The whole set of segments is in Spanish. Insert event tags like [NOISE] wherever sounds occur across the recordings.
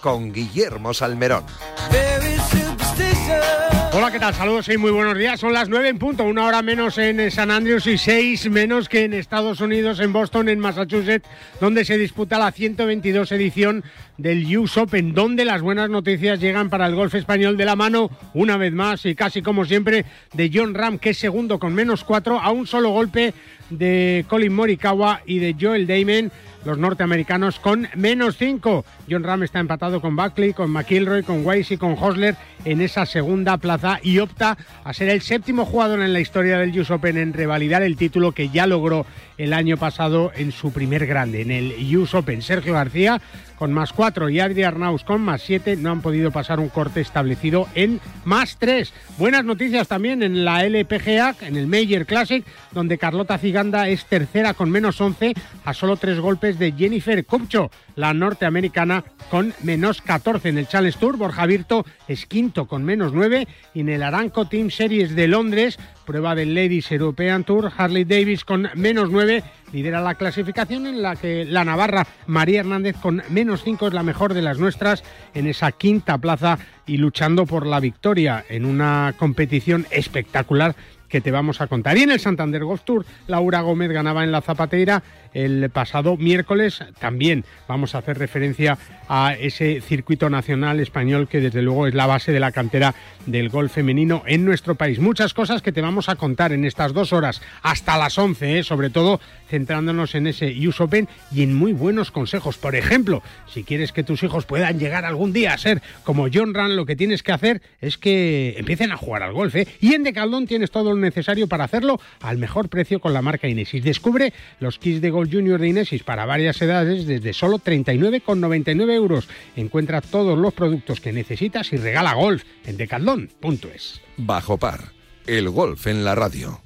Con Guillermo Salmerón. Hola, ¿qué tal? Saludos y muy buenos días. Son las 9 en punto, una hora menos en San Andrews y seis menos que en Estados Unidos, en Boston, en Massachusetts, donde se disputa la 122 edición del US Open, donde las buenas noticias llegan para el golf español de la mano, una vez más y casi como siempre, de John Ram, que es segundo con menos cuatro, a un solo golpe de Colin Morikawa y de Joel Damon los norteamericanos con menos 5. John Ram está empatado con Buckley, con McIlroy, con Weiss y con Hosler en esa segunda plaza y opta a ser el séptimo jugador en la historia del US Open en revalidar el título que ya logró el año pasado en su primer grande, en el US Open. Sergio García con más 4 y Adri Arnaus con más 7 no han podido pasar un corte establecido en más 3. Buenas noticias también en la LPGA, en el Major Classic, donde Carlota Ciganda es tercera con menos 11 a solo tres golpes de Jennifer Kupcho, la norteamericana con menos 14 en el Challenge Tour. Borja Virto es quinto con menos 9 y en el Aranco Team Series de Londres, prueba del Ladies European Tour, Harley Davis con menos 9 lidera la clasificación en la que la Navarra María Hernández con menos 5 es la mejor de las nuestras en esa quinta plaza y luchando por la victoria en una competición espectacular que te vamos a contar. Y en el Santander Golf Tour, Laura Gómez ganaba en la Zapateira el pasado miércoles. También vamos a hacer referencia a ese circuito nacional español que desde luego es la base de la cantera del golf femenino en nuestro país. Muchas cosas que te vamos a contar en estas dos horas hasta las 11, ¿eh? sobre todo centrándonos en ese US Open y en muy buenos consejos. Por ejemplo, si quieres que tus hijos puedan llegar algún día a ser como John Run, lo que tienes que hacer es que empiecen a jugar al golf. ¿eh? Y en Decaldón tienes todo lo necesario para hacerlo al mejor precio con la marca Inesis. Descubre los kits de golf junior de Inesis para varias edades desde solo 39,99 euros. Encuentra todos los productos que necesitas y regala golf en decaldón.es. Bajo par, el golf en la radio.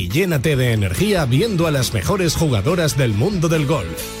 llénate de energía viendo a las mejores jugadoras del mundo del golf.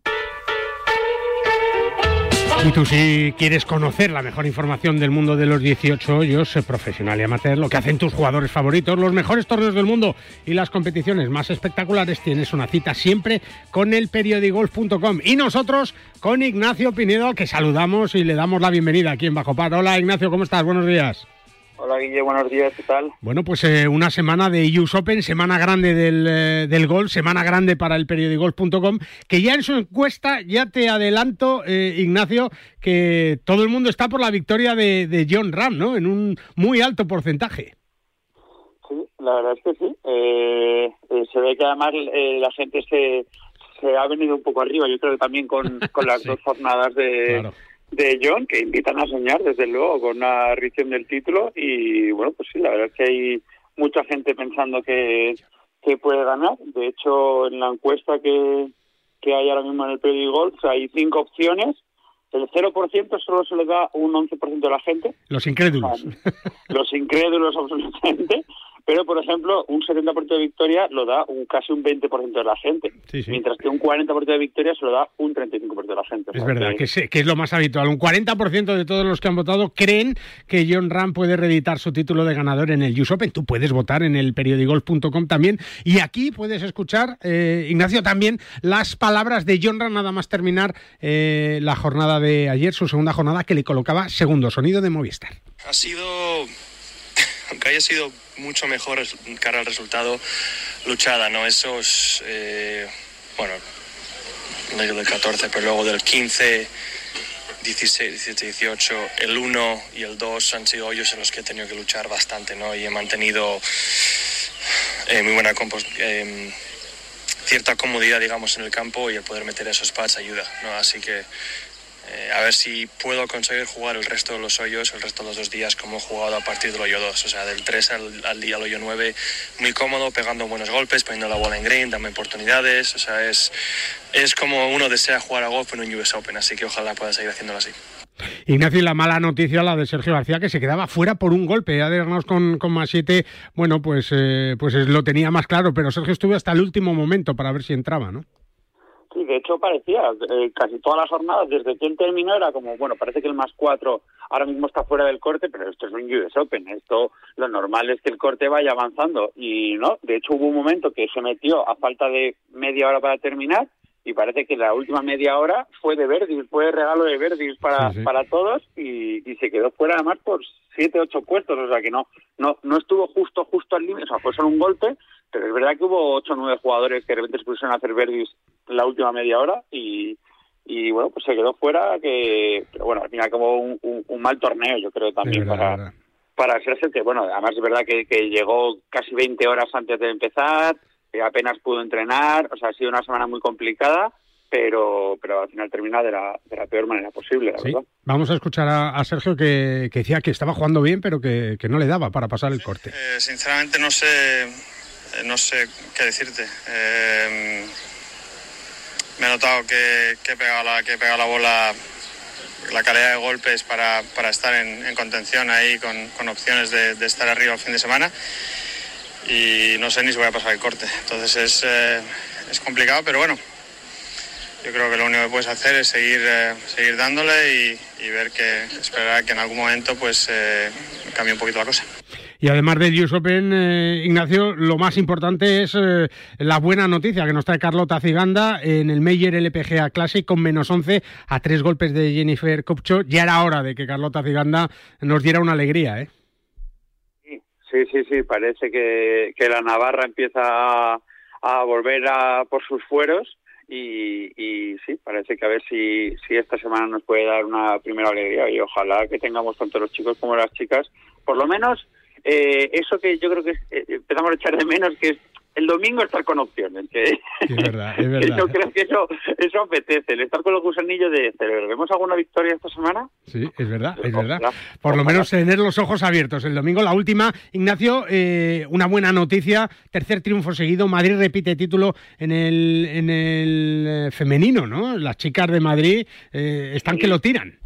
Y tú si quieres conocer la mejor información del mundo de los 18 hoyos, profesional y amateur, lo que hacen tus jugadores favoritos, los mejores torneos del mundo y las competiciones más espectaculares, tienes una cita siempre con el periodigolf.com y nosotros con Ignacio Pinedo, que saludamos y le damos la bienvenida aquí en Bajo Par. Hola Ignacio, ¿cómo estás? Buenos días. Hola Guille, buenos días, ¿qué tal? Bueno, pues eh, una semana de US Open, semana grande del, eh, del golf, semana grande para el periodigolf.com, que ya en su encuesta, ya te adelanto, eh, Ignacio, que todo el mundo está por la victoria de, de John Ram, ¿no? En un muy alto porcentaje. Sí, la verdad es que sí. Eh, eh, se ve que además eh, la gente se, se ha venido un poco arriba, yo creo que también con, [LAUGHS] con las Sí. dos jornadas de, Claro. De John, que invitan a soñar, desde luego, con una revisión del título. Y bueno, pues sí, la verdad es que hay mucha gente pensando que, que puede ganar. De hecho, en la encuesta que, que hay ahora mismo en el Pedi Golf hay cinco opciones. El 0% solo se le da un 11% de la gente, Los incrédulos. los incrédulos absolutamente, pero por ejemplo, un 70% de victoria lo da un casi un 20% de la gente, Sí, sí. mientras que un 40% de victoria se lo da un 35% de la gente. Es verdad, que es, que es lo más habitual. Un 40% de todos los que han votado creen que John Ram puede reeditar su título de ganador en el US Open. Tú puedes votar en el periodigolf.com también. Y aquí puedes escuchar, eh, Ignacio, también las palabras de John Ram nada más terminar eh, la jornada de ayer, su segunda jornada, que le colocaba segundo sonido de Movistar. Ha sido, aunque haya sido mucho mejor cara al resultado, luchada, ¿no? Esos, eh, bueno, del 14, pero luego del 15, 16, 17, 18, el 1 y el 2 han sido hoyos en los que he tenido que luchar bastante, ¿no? Y he mantenido eh, muy buena em, cierta comodidad, digamos, en el campo y el poder meter esos pads ayuda, ¿no? Así que eh, a ver si puedo conseguir jugar el resto de los hoyos, el resto de los dos días como he jugado a partir del hoyo 2, o sea, del 3 al, al día al hoyo 9, muy cómodo, pegando buenos golpes, poniendo la bola en green, dando oportunidades, o sea, es, es como uno desea jugar a golf en un US Open, así que ojalá pueda seguir haciéndolo así. Ignacio, y la mala noticia, la de Sergio García, que se quedaba fuera por un golpe. Además, con, con más 7, bueno, pues, eh, pues es- lo tenía más claro, pero Sergio estuvo hasta el último momento para ver si entraba, ¿no? De hecho parecía, eh, casi todas las jornadas, desde que él terminó era como, bueno, parece que el más cuatro ahora mismo está fuera del corte, pero esto es un US Open, esto lo normal es que el corte vaya avanzando. Y no, de hecho hubo un momento que se metió a falta de media hora para terminar y parece que la última media hora fue de Verdis, fue regalo de Verdis para, para todos y, y, se quedó fuera además por siete, ocho puestos, o sea que no, no, no estuvo justo, justo al límite, o sea, fue solo un golpe, pero es verdad que hubo ocho o nueve jugadores que de repente se pusieron a hacer Verdis la última media hora y, y bueno, pues se quedó fuera, que, pero bueno, al final como un, un, mal torneo, yo creo también para, para hacerse que, bueno, además es verdad que, que llegó casi 20 horas antes de empezar, apenas pudo entrenar, o sea, ha sido una semana muy complicada, pero, pero al final termina de la, de la peor manera posible, la verdad. Vamos a escuchar a, Sergio que, que, decía que estaba jugando bien, pero que, que no le daba para pasar el corte. Eh, sinceramente no sé, no sé qué decirte. Eh, me he notado que, que, he pegado la, que he la bola la calidad de golpes para, para estar en, en, contención ahí con, con opciones de, estar arriba el fin de semana y no sé ni si voy a pasar el corte. Entonces es, eh, es complicado, pero bueno, yo creo que lo único que puedes hacer es seguir, eh, seguir dándole y, y, ver que esperar que en algún momento pues eh, cambie un poquito la cosa. Y además del US Open, eh, Ignacio, lo más importante es eh, la buena noticia que nos trae Carlota Ciganda en el Meyer LPGA Classic con menos 11 a tres golpes de Jennifer Kopcho. Ya era hora de que Carlota Ciganda nos diera una alegría, ¿eh? Sí, sí, sí, parece que, que la Navarra empieza a, a volver a por sus fueros y, y, sí, parece que a ver si, si esta semana nos puede dar una primera alegría y ojalá que tengamos tanto los chicos como las chicas, por lo menos eh, eso que yo creo que eh, empezamos a echar de menos, que es el domingo estar con opciones. Que, es verdad, es [LAUGHS] verdad. yo creo que eso, eso apetece, el estar con los gusanillos de ¿Vemos alguna victoria esta semana? Sí, es verdad, es verdad. Por lo menos tener los ojos abiertos. El domingo, la última, Ignacio, eh, una buena noticia, tercer triunfo seguido, Madrid repite título en el, en el eh, femenino, ¿no? Las chicas de Madrid eh, están que lo tiran.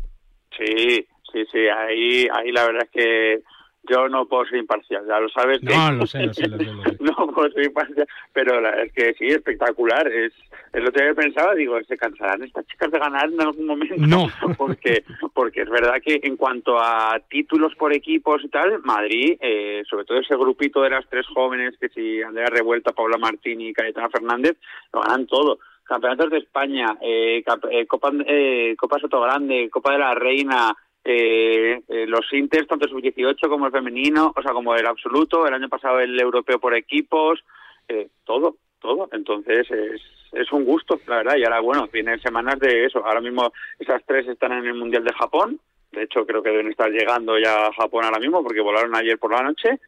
Sí, sí, sí, ahí, ahí la verdad es que yo no puedo ser imparcial, ya lo sabes. No, lo sé, lo sé, lo sé. [LAUGHS] no puedo ser imparcial, pero la, es que sí, espectacular. Es, es lo que pensaba, digo, ¿se cansarán estas chicas de ganar en algún momento? No. [LAUGHS] porque, porque es verdad que en cuanto a títulos por equipos y tal, Madrid, eh, sobre todo ese grupito de las tres jóvenes, que si Andrea Revuelta, Paula Martini y Cayetana Fernández, lo ganan todo campeonatos de España, eh, eh, Copa, eh, Copa Soto Grande, Copa de la Reina, eh, eh, los Inters, tanto el sub-18 como el femenino, o sea, como el absoluto, el año pasado el europeo por equipos, eh, todo, todo. Entonces es, es un gusto, la verdad. Y ahora, bueno, vienen semanas de eso. Ahora mismo esas tres están en el Mundial de Japón. De hecho, creo que deben estar llegando ya a Japón ahora mismo porque volaron ayer por la noche.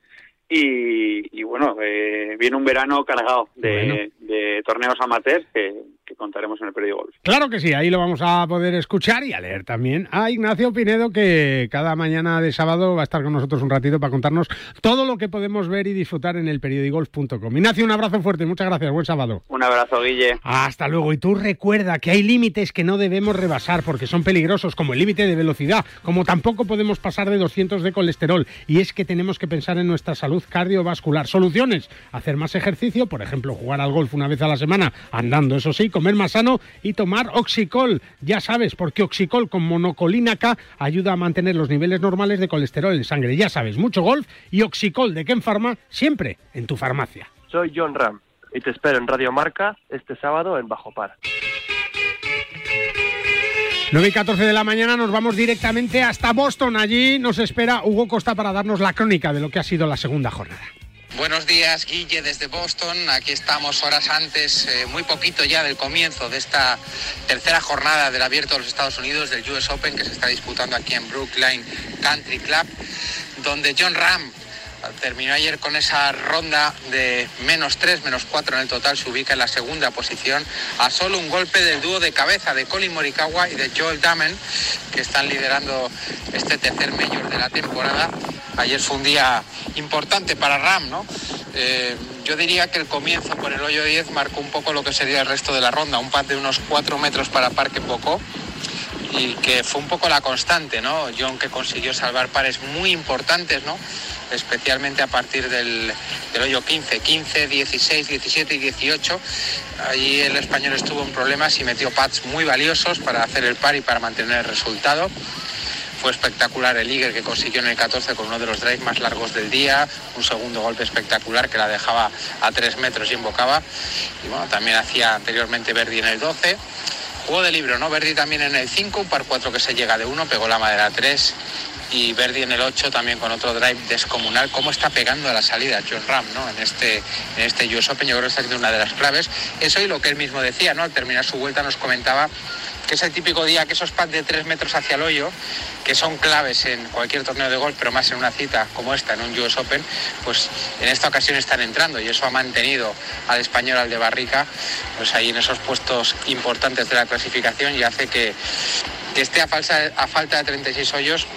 Y, y bueno, eh, viene un verano cargado de, de torneos amateurs que, que, contaremos en el periódico Golf. Claro que sí, ahí lo vamos a poder escuchar y a leer también a Ignacio Pinedo, que cada mañana de sábado va a estar con nosotros un ratito para contarnos todo lo que podemos ver y disfrutar en el periodigolf.com. Ignacio, un abrazo fuerte, muchas gracias, buen sábado. Un abrazo, Guille. Hasta luego. Y tú recuerda que hay límites que no debemos rebasar porque son peligrosos, como el límite de velocidad, como tampoco podemos pasar de 200 de colesterol. Y es que tenemos que pensar en nuestra salud cardiovascular. Soluciones, hacer más ejercicio, por ejemplo, jugar al golf una vez a la semana, andando, eso sí, comer más sano y tomar Oxicol. Ya sabes, porque Oxicol con monocolina K ayuda a mantener los niveles normales de colesterol en sangre. Ya sabes, mucho golf y Oxicol de Ken Pharma siempre en tu farmacia. Soy John Ram y te espero en Radio Marca este sábado en Bajo Par. 9 y 14 de la mañana nos vamos directamente hasta Boston. Allí nos espera Hugo Costa para darnos la crónica de lo que ha sido la segunda jornada. Buenos días, Guille, desde Boston. Aquí estamos horas antes, eh, muy poquito ya del comienzo de esta tercera jornada del Abierto de los Estados Unidos, del US Open, que se está disputando aquí en Brookline Country Club, donde John Ram terminó ayer con esa ronda de menos 3, menos 4 en el total, se ubica en la segunda posición, a solo un golpe del dúo de cabeza de Colin Morikawa y de Joel Damen, que están liderando este tercer mayor de la temporada. Ayer fue un día importante para Ram, ¿no? Eh, yo diría que el comienzo por el hoyo 10 marcó un poco lo que sería el resto de la ronda, un pad de unos 4 metros para Parque Poco y que fue un poco la constante, ¿no? John que consiguió salvar pares muy importantes, ¿no? especialmente a partir del, hoyo 15, 15, 16, 17 y 18. Allí el español estuvo en problemas y metió pads muy valiosos para hacer el par y para mantener el resultado. Fue espectacular el Eagle que consiguió en el 14 con uno de los drives más largos del día, un segundo golpe espectacular que la dejaba a 3 metros y embocaba. Y bueno, también hacía anteriormente Verdi en el 12. Juego de libro, ¿no? Verdi también en el 5, un par 4 que se llega de 1, pegó la madera 3 y Verdi en el 8 también con otro drive descomunal. ¿Cómo está pegando a la salida John Ram ¿no? en, este, en este US Open? Yo creo que está siendo una de las claves. Eso y lo que él mismo decía, ¿no? al terminar su vuelta nos comentaba que es el típico día que esos pads de 3 metros hacia el hoyo, que son claves en cualquier torneo de golf, pero más en una cita como esta, en un US Open, pues en esta ocasión están entrando y eso ha mantenido al español, al de Barrica, pues ahí en esos puestos importantes de la clasificación y hace que, que esté a, falsa, a falta de 36 hoyos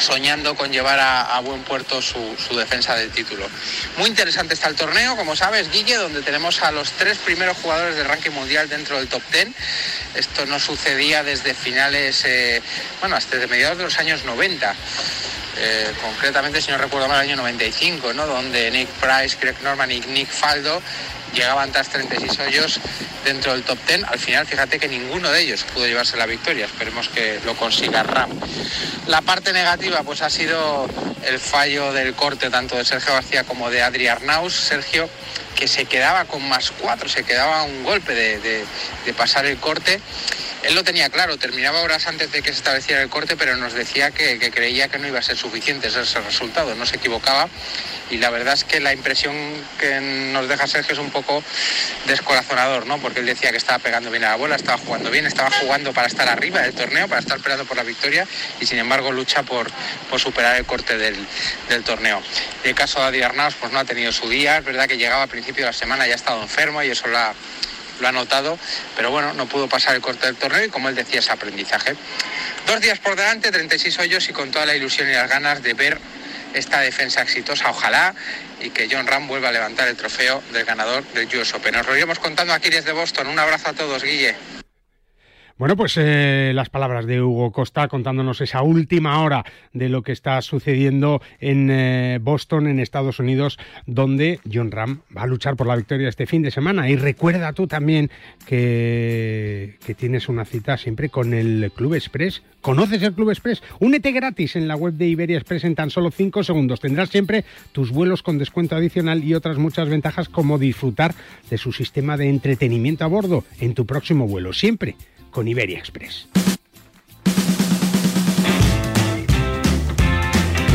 soñando con llevar a, buen puerto su, defensa del título. Muy interesante está el torneo, como sabes, Guille, donde tenemos a los tres primeros jugadores del ranking mundial dentro del top 10. Esto no sucedía desde finales, eh, bueno, hasta de mediados de los años 90. Eh, concretamente, si no recuerdo mal, el año 95, ¿no? donde Nick Price, Greg Norman y Nick Faldo llegaban tras 36 hoyos dentro del top 10. Al final, fíjate que ninguno de ellos pudo llevarse la victoria. Esperemos que lo consiga Ram. La parte negativa, pues ha sido el fallo del corte tanto de Sergio García como de Adri Arnaus. Sergio que se quedaba con más cuatro, se quedaba un golpe de, pasar el corte él lo tenía claro, terminaba horas antes de que se estableciera el corte, pero nos decía que, creía que no iba a ser suficiente ese resultado, no se equivocaba. Y la verdad es que la impresión que nos deja Sergio es un poco descorazonador, ¿no? Porque él decía que estaba pegando bien a la bola, estaba jugando bien, estaba jugando para estar arriba del torneo, para estar peleando por la victoria y sin embargo lucha por, superar el corte del, torneo. En el caso de Adi Arnaus, pues no ha tenido su día, es verdad que llegaba a principio de la semana y ha estado enfermo y eso la lo ha notado, pero bueno, no pudo pasar el corte del torneo y como él decía, es aprendizaje. Dos días por delante, 36 hoyos y con toda la ilusión y las ganas de ver esta defensa exitosa, ojalá, y que John Ram vuelva a levantar el trofeo del ganador del US Open. Nos lo iremos contando aquí desde Boston. Un abrazo a todos, Guille. Bueno, pues eh, las palabras de Hugo Costa contándonos esa última hora de lo que está sucediendo en eh, Boston, en Estados Unidos, donde John Ram va a luchar por la victoria este fin de semana. Y recuerda tú también que, tienes una cita siempre con el Club Express. ¿Conoces el Club Express? Únete gratis en la web de Iberia Express en tan solo 5 segundos. Tendrás siempre tus vuelos con descuento adicional y otras muchas ventajas como disfrutar de su sistema de entretenimiento a bordo en tu próximo vuelo. Siempre con Iberia Express.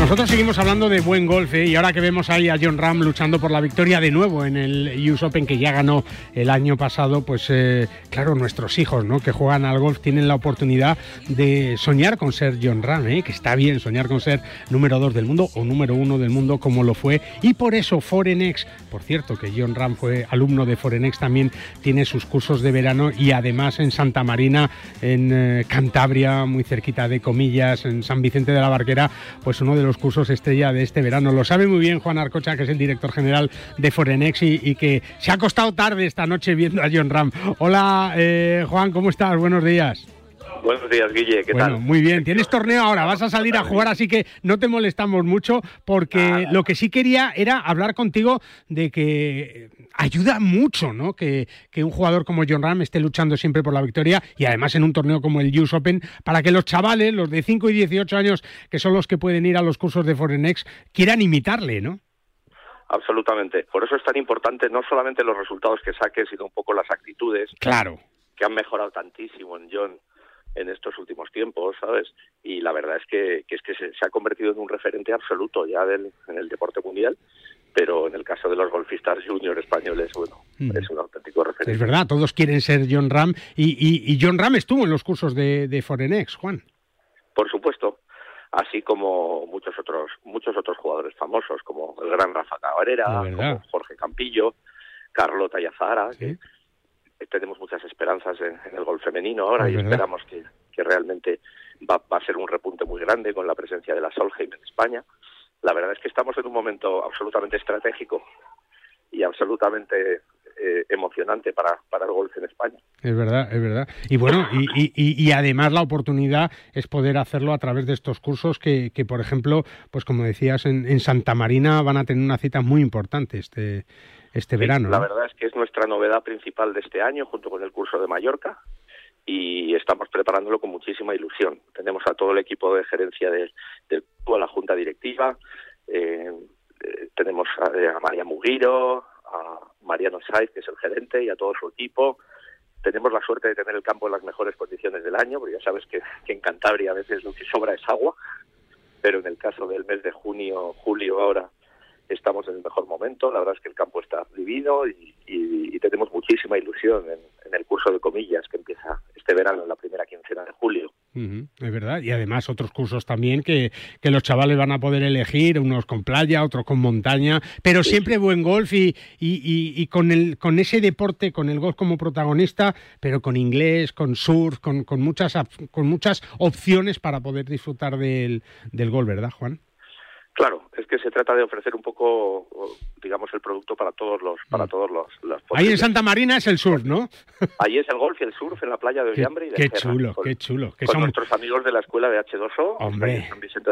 Nosotros seguimos hablando de buen golf ¿eh? y ahora que vemos ahí a John Ram luchando por la victoria de nuevo en el US Open que ya ganó el año pasado, pues eh, claro, nuestros hijos ¿no? que juegan al golf tienen la oportunidad de soñar con ser John Ram, ¿eh? que está bien soñar con ser número dos del mundo o número uno del mundo como lo fue y por eso Forenex, por cierto que John Ram fue alumno de Forenex, también tiene sus cursos de verano y además en Santa Marina, en eh, Cantabria, muy cerquita de Comillas, en San Vicente de la Barquera, pues uno de los cursos estrella de este verano. Lo sabe muy bien Juan Arcocha, que es el director general de Forenex y, y que se ha acostado tarde esta noche viendo a John Ram. Hola, eh, Juan, ¿cómo estás? Buenos días. Buenos días, Guille. ¿Qué bueno, tal? Muy bien. Tienes torneo ahora, vas a salir a jugar, así que no te molestamos mucho, porque ah. lo que sí quería era hablar contigo de que ayuda mucho, ¿no? Que, que, un jugador como John Ram esté luchando siempre por la victoria y además en un torneo como el US Open, para que los chavales, los de 5 y 18 años, que son los que pueden ir a los cursos de Forenex, quieran imitarle, ¿no? Absolutamente. Por eso es tan importante no solamente los resultados que saques, sino un poco las actitudes. Claro. Que han mejorado tantísimo en John en estos últimos tiempos, ¿sabes? Y la verdad es que, que es que se, se, ha convertido en un referente absoluto ya del, en el deporte mundial, pero en el caso de los golfistas junior españoles, bueno, mm. es un auténtico referente. Es verdad, todos quieren ser John Ram y, y, y John Ram estuvo en los cursos de, de Forenex, Juan. Por supuesto, así como muchos otros muchos otros jugadores famosos como el gran Rafa Cabrera, como Jorge Campillo, Carlota Yazara, ¿Sí? que tenemos muchas esperanzas en, en el gol femenino ahora y esperamos que, que realmente va, va, a ser un repunte muy grande con la presencia de la Solheim en España. La verdad es que estamos en un momento absolutamente estratégico y absolutamente eh, emocionante para, para el golf en España. Es verdad, es verdad. Y bueno, y, y, y, además la oportunidad es poder hacerlo a través de estos cursos que, que por ejemplo, pues como decías, en, en, Santa Marina van a tener una cita muy importante este, este verano. La verdad es que es nuestra novedad principal de este año, junto con el curso de Mallorca, y estamos preparándolo con muchísima ilusión. Tenemos a todo el equipo de gerencia del de, a la junta directiva, eh, eh, tenemos a, a, María Mugiro, a Mariano Saiz, que es el gerente, y a todo su equipo. Tenemos la suerte de tener el campo en las mejores condiciones del año, porque ya sabes que, que en Cantabria a veces lo que sobra es agua, pero en el caso del mes de junio, julio ahora, estamos en el mejor momento. La verdad es que el campo está divino y, y, y tenemos muchísima ilusión en, en, el curso de comillas que empieza este verano, en la primera quincena de julio. Uh -huh, es verdad. Y además otros cursos también que, que, los chavales van a poder elegir, unos con playa, otros con montaña, pero sí, siempre buen golf y, y, con, el, con ese deporte, con el golf como protagonista, pero con inglés, con surf, con, con, muchas, con muchas opciones para poder disfrutar del, del golf, ¿verdad, Juan? Claro, es que se trata de ofrecer un poco, digamos, el producto para todos los, para todos los. los Ahí en Santa Marina es el surf, ¿no? [LAUGHS] Ahí es el golf y el surf en la playa de Ollambre y de Qué Cerra, chulo, con, qué chulo. con son... nuestros amigos de la escuela de H2O, Hombre. En, San Vicente,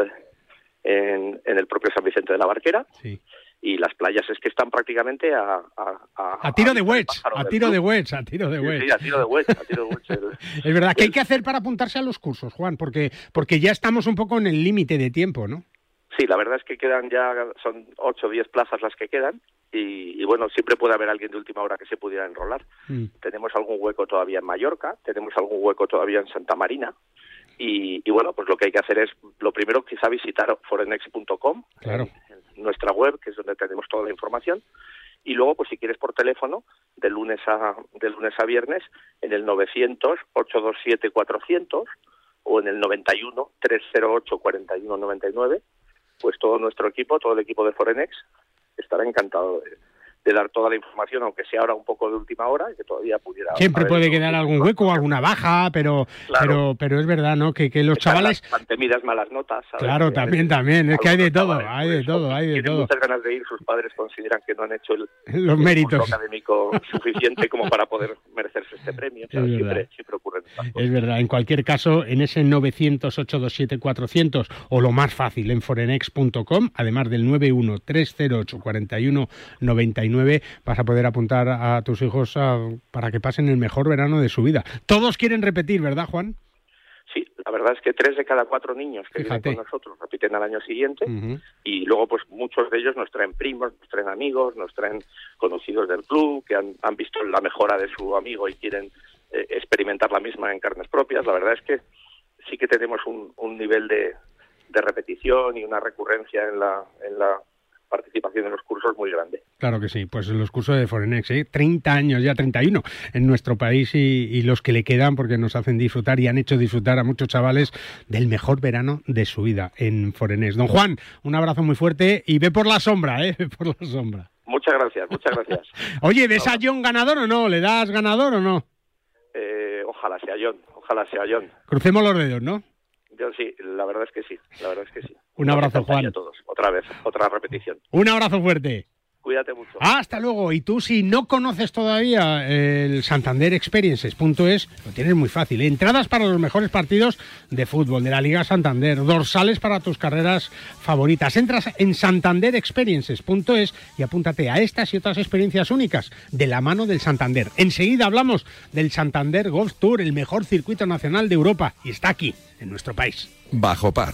en, en, el propio San Vicente de la Barquera. Sí. Y las playas es que están prácticamente a... A, a, a tiro de wedge, a tiro de wedge, a tiro de wedge. Sí, sí, a tiro de wedge, a tiro de wedge. es verdad, ¿qué hay que hacer para apuntarse a los cursos, Juan? Porque, porque ya estamos un poco en el límite de tiempo, ¿no? Sí, la verdad es que quedan ya, son ocho o diez plazas las que quedan y, y, bueno, siempre puede haber alguien de última hora que se pudiera enrolar. Mm. Tenemos algún hueco todavía en Mallorca, tenemos algún hueco todavía en Santa Marina y, y bueno, pues lo que hay que hacer es, lo primero quizá visitar forenex.com, claro. nuestra web, que es donde tenemos toda la información, y luego, pues si quieres por teléfono, de lunes a, de lunes a viernes, en el 900 827 400 o en el 91 308 41 99 pues todo nuestro equipo, todo el equipo de Forenex, estará encantado de, de, dar toda la información, aunque sea ahora un poco de última hora, y que todavía pudiera... Siempre puede quedar algún hueco o alguna baja, pero, claro. pero, pero es verdad, ¿no? Que, que los Están chavales... Las temidas malas notas. ¿sabes? Claro, también, también, es que hay de todo, hay de todo, hay de todo. muchas ganas de ir, sus padres consideran que no han hecho el, [LAUGHS] los méritos el académico [LAUGHS] suficiente como para poder merecerse este premio, pero siempre, siempre ocurren Es verdad, en cualquier caso, en ese 900-827-400 o lo más fácil, en forenex.com, además del 91-308-41-99, vas a poder apuntar a tus hijos a, para que pasen el mejor verano de su vida. Todos quieren repetir, ¿verdad, Juan? Sí, la verdad es que tres de cada cuatro niños que Fíjate. viven con nosotros repiten al año siguiente uh -huh. y luego pues muchos de ellos nos traen primos, nos traen amigos, nos traen conocidos del club que han, han visto la mejora de su amigo y quieren eh, experimentar la misma en carnes propias. La verdad es que sí que tenemos un, un nivel de, de, repetición y una recurrencia en la, en la participación en los cursos muy grande. Claro que sí, pues los cursos de Forenex, ¿eh? 30 años ya, 31 en nuestro país y, y, los que le quedan porque nos hacen disfrutar y han hecho disfrutar a muchos chavales del mejor verano de su vida en Forenex. Don Juan, un abrazo muy fuerte y ve por la sombra, ¿eh? [LAUGHS] Ve por la sombra. Muchas gracias, muchas gracias. [LAUGHS] Oye, ¿ves a John ganador o no? ¿Le das ganador o no? Eh, ojalá sea John, ojalá sea John. Crucemos los dedos, ¿no? Yo sí, la verdad es que sí, la verdad es que sí. Un abrazo, Juan. A todos. Otra vez, otra repetición. Un abrazo fuerte. Cuídate mucho. Hasta luego. Y tú, si no conoces todavía el Santander Experiences.es, lo tienes muy fácil. Entradas para los mejores partidos de fútbol de la Liga Santander, dorsales para tus carreras favoritas. Entras en santanderexperiences.es y apúntate a estas y otras experiencias únicas de la mano del Santander. Enseguida hablamos del Santander Golf Tour, el mejor circuito nacional de Europa. Y está aquí, en nuestro país. Bajo par,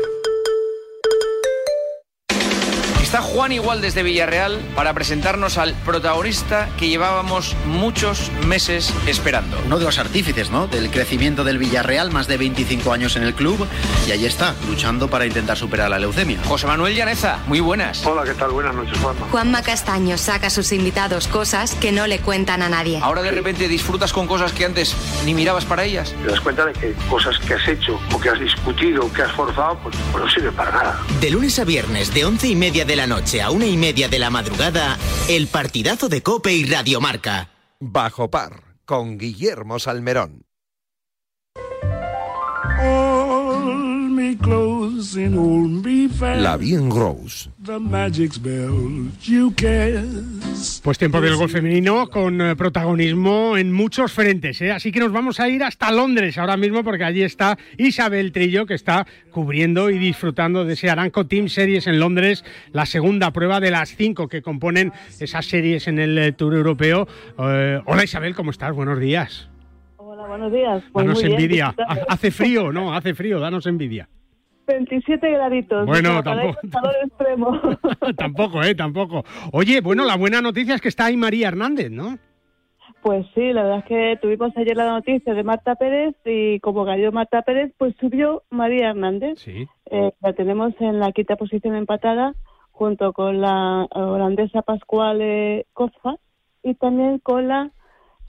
Está Juan igual desde Villarreal para presentarnos al protagonista que llevábamos muchos meses esperando. Uno de los artífices, ¿no? Del crecimiento del Villarreal, más de 25 años en el club, y ahí está, luchando para intentar superar la leucemia. José Manuel Llaneza, muy buenas. Hola, ¿qué tal? Buenas noches, Juanma. Juanma Castaño saca a sus invitados cosas que no le cuentan a nadie. Ahora de repente disfrutas con cosas que antes ni mirabas para ellas. Te das cuenta de que cosas que has hecho o que has discutido o que has forzado, pues, pues no sirven para nada. De lunes a viernes, de once y media de la noche a una y media de la madrugada, el partidazo de Cope y Radiomarca. Bajo par, con Guillermo Salmerón. La Bien Rose. Pues tiempo del golf femenino con eh, protagonismo en muchos frentes. ¿eh? Así que nos vamos a ir hasta Londres ahora mismo porque allí está Isabel Trillo que está cubriendo y disfrutando de ese Aranco Team Series en Londres, la segunda prueba de las cinco que componen esas series en el eh, Tour Europeo. Eh, hola Isabel, ¿cómo estás? Buenos días. Buenos días. Pues danos muy envidia. Hace frío, ¿no? Hace frío, danos envidia. 27 graditos. Bueno, tampoco- extremo. [LAUGHS] tampoco, ¿eh? Tampoco. Oye, bueno, la buena noticia es que está ahí María Hernández, ¿no? Pues sí, la verdad es que tuvimos ayer la noticia de Marta Pérez y como cayó Marta Pérez, pues subió María Hernández. Sí. Eh, la tenemos en la quinta posición empatada junto con la holandesa Pascual Kozza y también con la,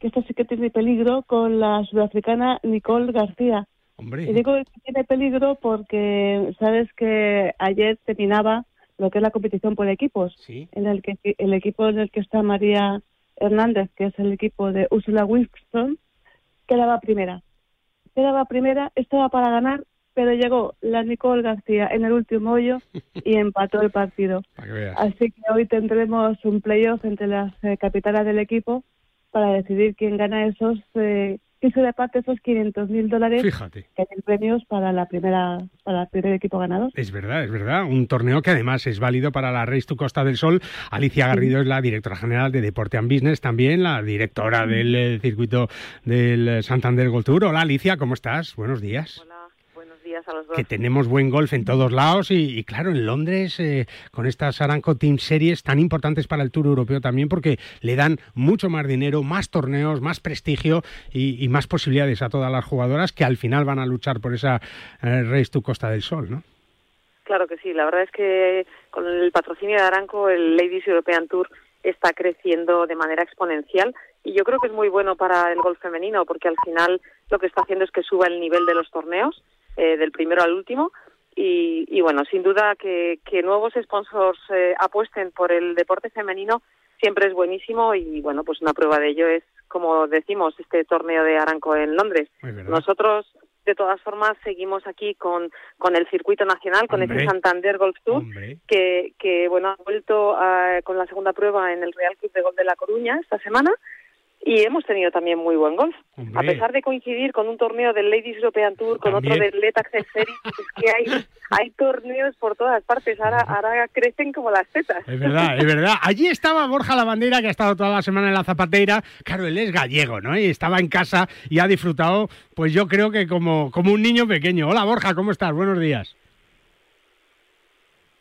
que esta sí que tiene peligro, con la sudafricana Nicole García. Hombre. Y digo que tiene peligro porque sabes que ayer terminaba lo que es la competición por equipos, en el que el equipo en el que está María Hernández, que es el equipo de Ursula Wilson, quedaba primera. Quedaba primera, estaba para ganar, pero llegó la Nicole García en el último hoyo [LAUGHS] y empató el partido. Así que hoy tendremos un playoff entre las eh, capitanas del equipo para decidir quién gana esos, eh, quién se reparte esos 500 mil dólares Fíjate. que hay premios para la primera, para el primer equipo ganador. Es verdad, es verdad. Un torneo que además es válido para la Race to Costa del Sol. Alicia Garrido es la directora general de Deporte and Business, también la directora del eh, circuito del Santander Gold Tour. Hola Alicia, ¿cómo estás? Buenos días. Buenos días, gracias a los dos. que tenemos buen golf en todos lados y, y claro, en Londres eh, con estas Aranco Team Series tan importantes para el Tour Europeo también porque le dan mucho más dinero, más torneos, más prestigio y, y más posibilidades a todas las jugadoras que al final van a luchar por esa eh, Race to Costa del Sol, ¿no? Claro que sí, la verdad es que con el patrocinio de Aranco el Ladies European Tour está creciendo de manera exponencial y yo creo que es muy bueno para el golf femenino porque al final lo que está haciendo es que suba el nivel de los torneos eh, del primero al último y, y bueno, sin duda que, que nuevos sponsors eh, apuesten por el deporte femenino siempre es buenísimo y bueno, pues una prueba de ello es, como decimos, este torneo de Aranco en Londres. Nosotros, de todas formas, seguimos aquí con, con el circuito nacional, con este Santander Golf Tour, que, que bueno, ha vuelto ah, con la segunda prueba en el Real Club de Golf de La Coruña esta semana. Y hemos tenido también muy buen golf. Hombre. A pesar de coincidir con un torneo del Ladies European Tour, con otro del Let Access [LAUGHS] Series, es que hay, hay torneos por todas partes. Ahora, ahora crecen como las tetas. Es verdad, es verdad. Allí estaba Borja Lavandera, que ha estado toda la semana en la zapateira. Claro, él es gallego, ¿no? Y estaba en casa y ha disfrutado, pues yo creo que como, como un niño pequeño. Hola Borja, ¿cómo estás? Buenos días.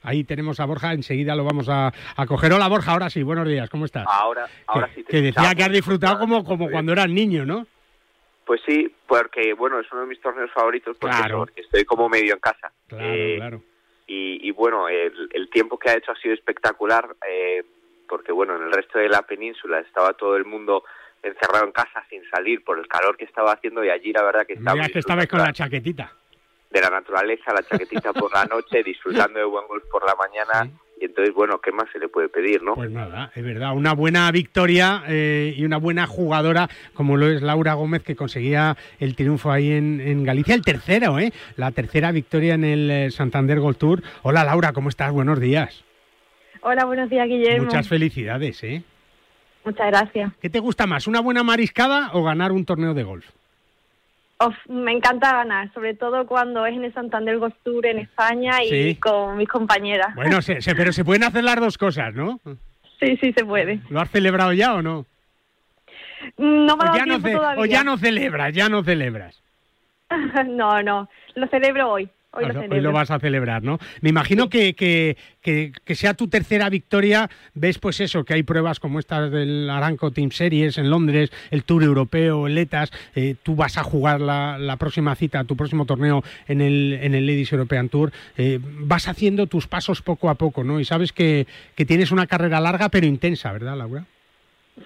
Ahí tenemos a Borja, enseguida lo vamos a, a coger. Hola Borja, ahora sí, buenos días, ¿cómo estás? Ahora, ahora que, sí te que decía que has disfrutado como, como cuando eras niño, ¿no? Pues sí, porque bueno, es uno de mis torneos favoritos porque, Claro. porque estoy como medio en casa. Claro, Eh, claro. Y, y, bueno, el, el tiempo que ha hecho ha sido espectacular eh, porque bueno, en el resto de la península estaba todo el mundo encerrado en casa sin salir por el calor que estaba haciendo y allí la verdad que estaba Mira que estabais con la chaquetita. De la naturaleza, la chaquetita por la noche, [LAUGHS] disfrutando de buen golf por la mañana y entonces bueno, ¿qué más se le puede pedir, no? Pues nada, es verdad, una buena victoria eh, y una buena jugadora como lo es Laura Gómez que conseguía el triunfo ahí en, en Galicia, el tercero, ¿eh? La tercera victoria en el eh, Santander Gold Tour. Hola Laura, ¿cómo estás? Buenos días. Hola, buenos días, Guillermo. Muchas felicidades, ¿eh? Muchas gracias. ¿Qué te gusta más, una buena mariscada o ganar un torneo de golf? Of, me encanta ganar, sobre todo cuando es en el Santander Golf Tour en España y Sí. con mis compañeras. Bueno, se- se- pero se pueden hacer las dos cosas, ¿no? Sí, sí, se puede. ¿Lo has celebrado ya o no? No me ha dado ya no tiempo ce- todavía. o ya no celebras, ya no celebras. [LAUGHS] no, no, lo celebro hoy. Hoy lo celebro. Hoy lo vas a celebrar, ¿no? Me imagino que, que, que, que sea tu tercera victoria. Ves, pues eso, que hay pruebas como estas del Aranco Team Series en Londres, el Tour Europeo, el ETAS. eh, tú vas a jugar la, la próxima cita, tu próximo torneo en el, en el Ladies European Tour. Eh, vas haciendo tus pasos poco a poco, ¿no? Y sabes que, que tienes una carrera larga pero intensa, ¿verdad, Laura?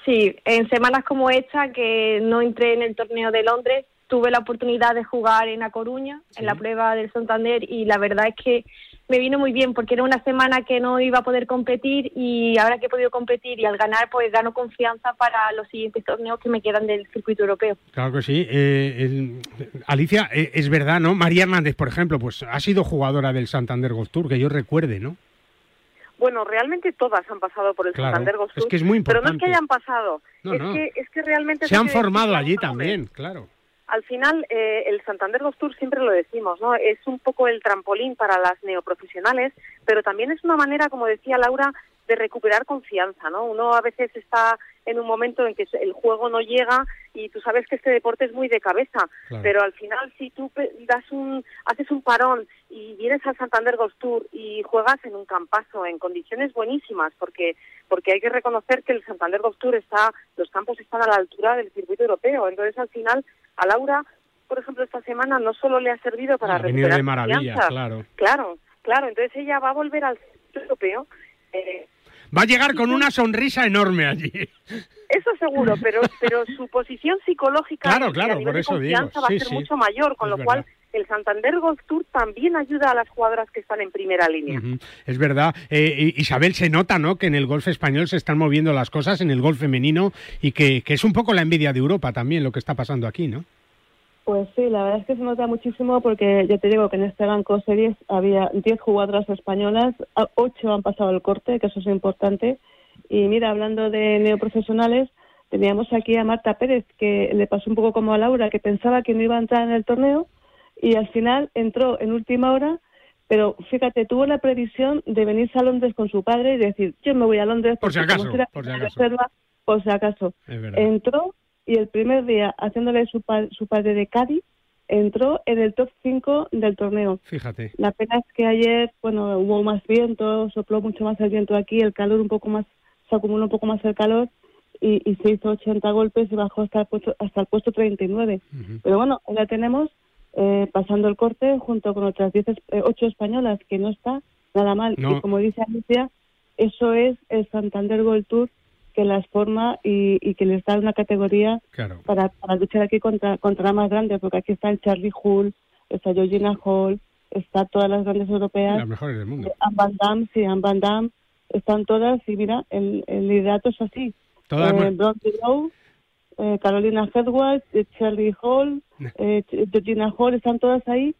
Sí, en semanas como esta, que no entré en el torneo de Londres, tuve la oportunidad de jugar en A Coruña, en la prueba del Santander, y la verdad es que me vino muy bien porque era una semana que no iba a poder competir y ahora que he podido competir y al ganar, pues gano confianza para los siguientes torneos que me quedan del circuito europeo. Claro que sí. Eh, el- Alicia, eh, es verdad, ¿no? María Hernández, por ejemplo, pues ha sido jugadora del Santander Golf Tour, que yo recuerde, ¿no? Bueno, realmente todas han pasado por el Claro, Santander Golf es Tour, que es muy Pero no es importante. que hayan pasado, No, es, no. Que, es que realmente... Se han formado allí también, claro. Al final, eh, el Santander Golf Tour siempre lo decimos, ¿no? Es un poco el trampolín para las neoprofesionales, pero también es una manera, como decía Laura, de recuperar confianza, ¿no? Uno a veces está en un momento en que el juego no llega y tú sabes que este deporte es muy de cabeza, Claro. pero al final si tú das un, haces un parón y vienes al Santander Golf Tour y juegas en un campazo en condiciones buenísimas, porque porque hay que reconocer que el Santander Golf Tour está, los campos están a la altura del circuito europeo, entonces al final a Laura, por ejemplo, esta semana no solo le ha servido para Ha recuperar de maravilla, confianza, claro. claro, entonces ella va a volver al circuito europeo. eh, Va a llegar con una sonrisa enorme allí. Eso seguro, [LAUGHS] pero pero su posición psicológica Claro, claro, a nivel por de digo, confianza va a ser sí. mucho mayor, con Es lo cual verdad. el Santander Golf Tour también ayuda a las jugadoras que están en primera línea. Es verdad. Eh, Isabel, se nota, ¿no? Que en el golf español se están moviendo las cosas, en el golf femenino, y que, que es un poco la envidia de Europa también lo que está pasando aquí, ¿no? Pues sí, la verdad es que se nota muchísimo porque ya te digo que en este Banco Series había 10 jugadoras españolas, 8 han pasado el corte, que eso es importante. Y mira, hablando de neoprofesionales, teníamos aquí a Marta Pérez, que le pasó un poco como a Laura, que pensaba que no iba a entrar en el torneo y al final entró en última hora, pero fíjate, tuvo la previsión de venirse a Londres con su padre y decir, yo me voy a Londres Por si acaso, por si acaso. reserva, por si acaso. Entró y el primer día, haciéndole su, pa- su padre de Cádiz, entró en el top 5 del torneo. Fíjate. La pena es que ayer, bueno, hubo más viento, sopló mucho más el viento aquí, el calor un poco más, se acumuló un poco más el calor y, y se hizo 80 golpes y bajó hasta el puesto, hasta el puesto 39. Pero bueno, la tenemos eh, pasando el corte junto con otras 10, es- eh, 8 españolas, que no está nada mal. No. Y como dice Alicia, eso es el Santander Gold Tour que las forma y, y que les da una categoría Claro. para, para luchar aquí contra, contra la más grande, porque aquí está el Charlie Hull, está Georgina Hall, está todas las grandes europeas. Las mejores del mundo. Anne Van Damme, sí, Anne Van Damme, están todas y mira, el, el liderato es así. Todas eh, Bronte Lowe, eh, Carolina Hedward, eh, Charlie Hall, [LAUGHS] eh, Georgina Hall, están todas ahí eh,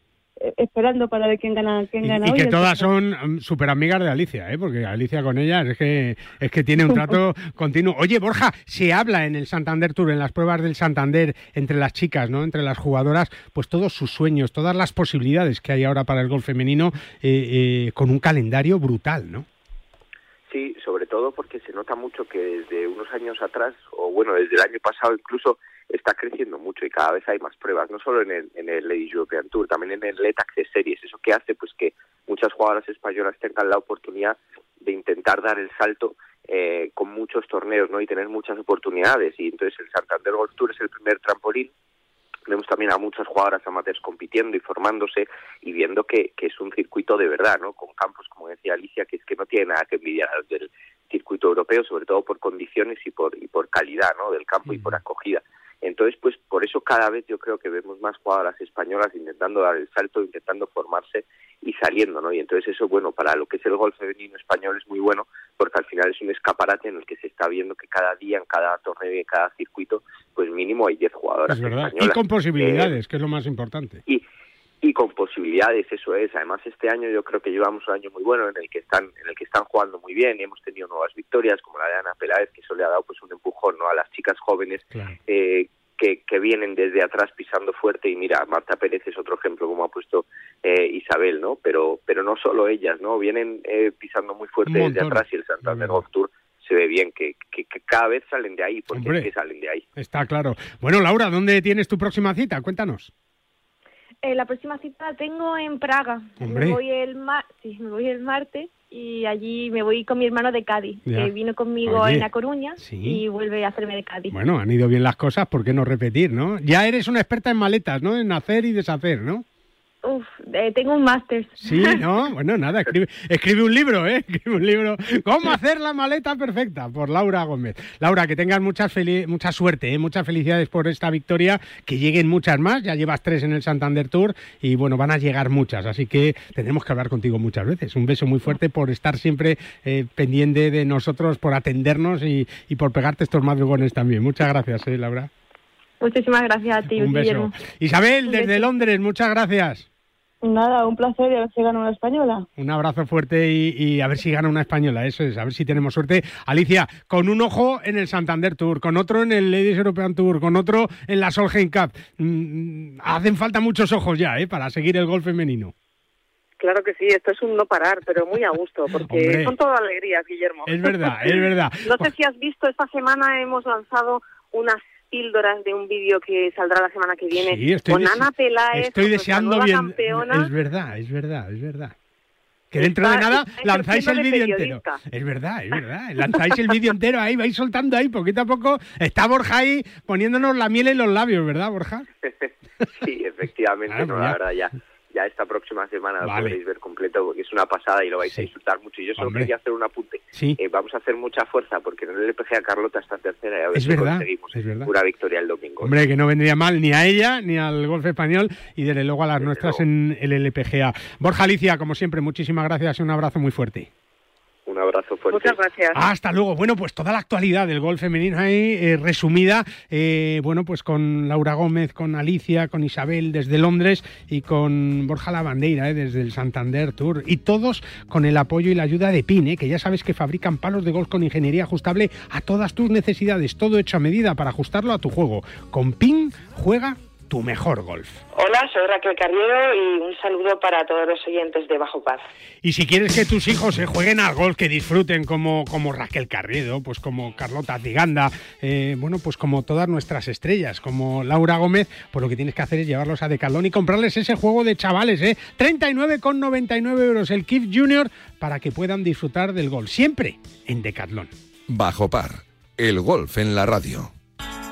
esperando para ver quién gana, quién Y, gana y hoy. que todas son súper amigas de Alicia, ¿eh? porque Alicia con ellas es que, es que tiene un trato [LAUGHS] continuo. Oye, Borja, se habla en el Santander Tour, en las pruebas del Santander, entre las chicas, ¿no? entre las jugadoras, pues todos sus sueños, todas las posibilidades que hay ahora para el golf femenino, eh, eh, con un calendario brutal, ¿no? Sí, sobre todo porque se nota mucho que desde unos años atrás, o bueno, desde el año pasado incluso, está creciendo mucho y cada vez hay más pruebas, no solo en el, en el Ladies European Tour, también en el Let Access Series. Eso que hace pues que muchas jugadoras españolas tengan la oportunidad de intentar dar el salto eh, con muchos torneos ¿no? y tener muchas oportunidades. Y entonces el Santander Golf Tour es el primer trampolín vemos también a muchas jugadoras amateurs compitiendo y formándose y viendo que, que es un circuito de verdad, ¿no? Con campos, como decía Alicia, que es que no tiene nada que envidiar del circuito europeo, sobre todo por condiciones y por, y por calidad, ¿no? Del campo y por acogida. Entonces, pues por eso cada vez yo creo que vemos más jugadoras españolas intentando dar el salto, intentando formarse y saliendo, ¿no? Y entonces eso, bueno, para lo que es el golf femenino español es muy bueno, porque al final es un escaparate en el que se está viendo que cada día, en cada torneo y en cada circuito, pues mínimo hay 10 jugadoras Es verdad. Y españolas. con Eh, posibilidades, que es lo más importante. y, y con posibilidades, eso es. Además, este año yo creo que llevamos un año muy bueno en el que están en el que están jugando muy bien y hemos tenido nuevas victorias, como la de Ana Peláez, que eso le ha dado pues un empujón ¿no? a las chicas jóvenes eh, que, que vienen desde atrás pisando fuerte. Y mira, Marta Pérez es otro ejemplo, como ha puesto eh, Isabel, ¿no? Pero, pero no solo ellas, ¿no? Vienen eh, pisando muy fuerte desde atrás y el Santander Golf Tour se ve bien que, que, que cada vez salen de ahí, porque Hombre. es que salen de ahí. Está claro. Bueno, Laura, ¿dónde tienes tu próxima cita? Cuéntanos. Eh, la próxima cita la tengo en Praga. Hombre. Me voy el mar sí, me voy el martes y allí me voy con mi hermano de Cádiz, Ya. que vino conmigo Oye, en La Coruña sí. y vuelve a hacerme de Cádiz. Bueno, han ido bien las cosas, ¿por qué no repetir, no? Ya eres una experta en maletas, ¿no? En hacer y deshacer, ¿no? Uf, eh, tengo un máster. Sí, ¿no? [LAUGHS] Bueno, nada, escribe, escribe un libro, ¿eh? [LAUGHS] Escribe un libro. ¿Cómo hacer la maleta perfecta? Por Laura Gómez. Laura, que tengas muchas feli- mucha suerte, ¿eh? Muchas felicidades por esta victoria, que lleguen muchas más. Ya llevas tres en el Santander Tour y, bueno, van a llegar muchas. Así que tendremos que hablar contigo muchas veces. Un beso muy fuerte por estar siempre eh, pendiente de nosotros, por atendernos y, y por pegarte estos madrugones también. Muchas gracias, ¿eh, Laura? Muchísimas gracias a ti, Un beso. Guillermo. Isabel, Un desde beso. Londres, muchas gracias. Nada, un placer y a ver si gana una española. Un abrazo fuerte y, y a ver si gana una española, eso es, a ver si tenemos suerte. Alicia, con un ojo en el Santander Tour, con otro en el Ladies European Tour, con otro en la Solheim Cup. Mm, hacen falta muchos ojos ya, ¿eh? Para seguir el golf femenino. Claro que sí, esto es un no parar, pero muy a gusto, porque Hombre. son todo alegrías, Guillermo. Es verdad, es verdad. [LAUGHS] No sé si has visto, esta semana hemos lanzado unas píldoras de un vídeo que saldrá la semana que viene Sí, estoy con dese- Ana Peláez, Estoy deseando bien. campeona. Es verdad, es verdad, es verdad. Que dentro de nada lanzáis el vídeo entero. Es verdad, es verdad. Lanzáis el vídeo entero ahí, vais soltando ahí poquito a poco. Está Borja ahí poniéndonos la miel en los labios, ¿verdad, Borja? [LAUGHS] Sí, efectivamente, Ah, no, la verdad ya. Ya esta próxima semana lo Vale. podréis ver completo porque es una pasada y lo vais a disfrutar mucho. Y yo solo Hombre. quería hacer un apunte. Sí. Eh, vamos a hacer mucha fuerza porque en el LPGA Carlota está tercera y a ver Es si verdad, conseguimos es verdad. una victoria el domingo. Hombre, que no vendría mal ni a ella ni al golf español y desde luego a las nuestras en el LPGA. Borja Alicia, como siempre, muchísimas gracias y un abrazo muy fuerte. Un abrazo fuerte. Muchas gracias. Hasta luego. Bueno, pues toda la actualidad del golf femenino ahí eh, resumida, eh, bueno, pues con Laura Gómez, con Alicia, con Isabel desde Londres y con Borja Lavandeira eh, desde el Santander Tour. Y todos con el apoyo y la ayuda de PIN, eh, que ya sabes que fabrican palos de golf con ingeniería ajustable a todas tus necesidades, todo hecho a medida para ajustarlo a tu juego. Con PIN juega tu mejor golf. Hola, soy Raquel Carriero y un saludo para todos los oyentes de Bajo Paz. Y si quieres que tus hijos se jueguen al golf, que disfruten como, como Raquel Carriero, pues como Carlota Ziganda, eh, bueno, pues como todas nuestras estrellas, como Laura Gómez, pues lo que tienes que hacer es llevarlos a Decathlon y comprarles ese juego de chavales, ¿eh? 39,99 euros el Kif Junior para que puedan disfrutar del golf, siempre en Decathlon. Bajo par, el golf en la radio.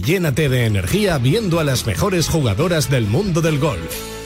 llénate de energía viendo a las mejores jugadoras del mundo del golf.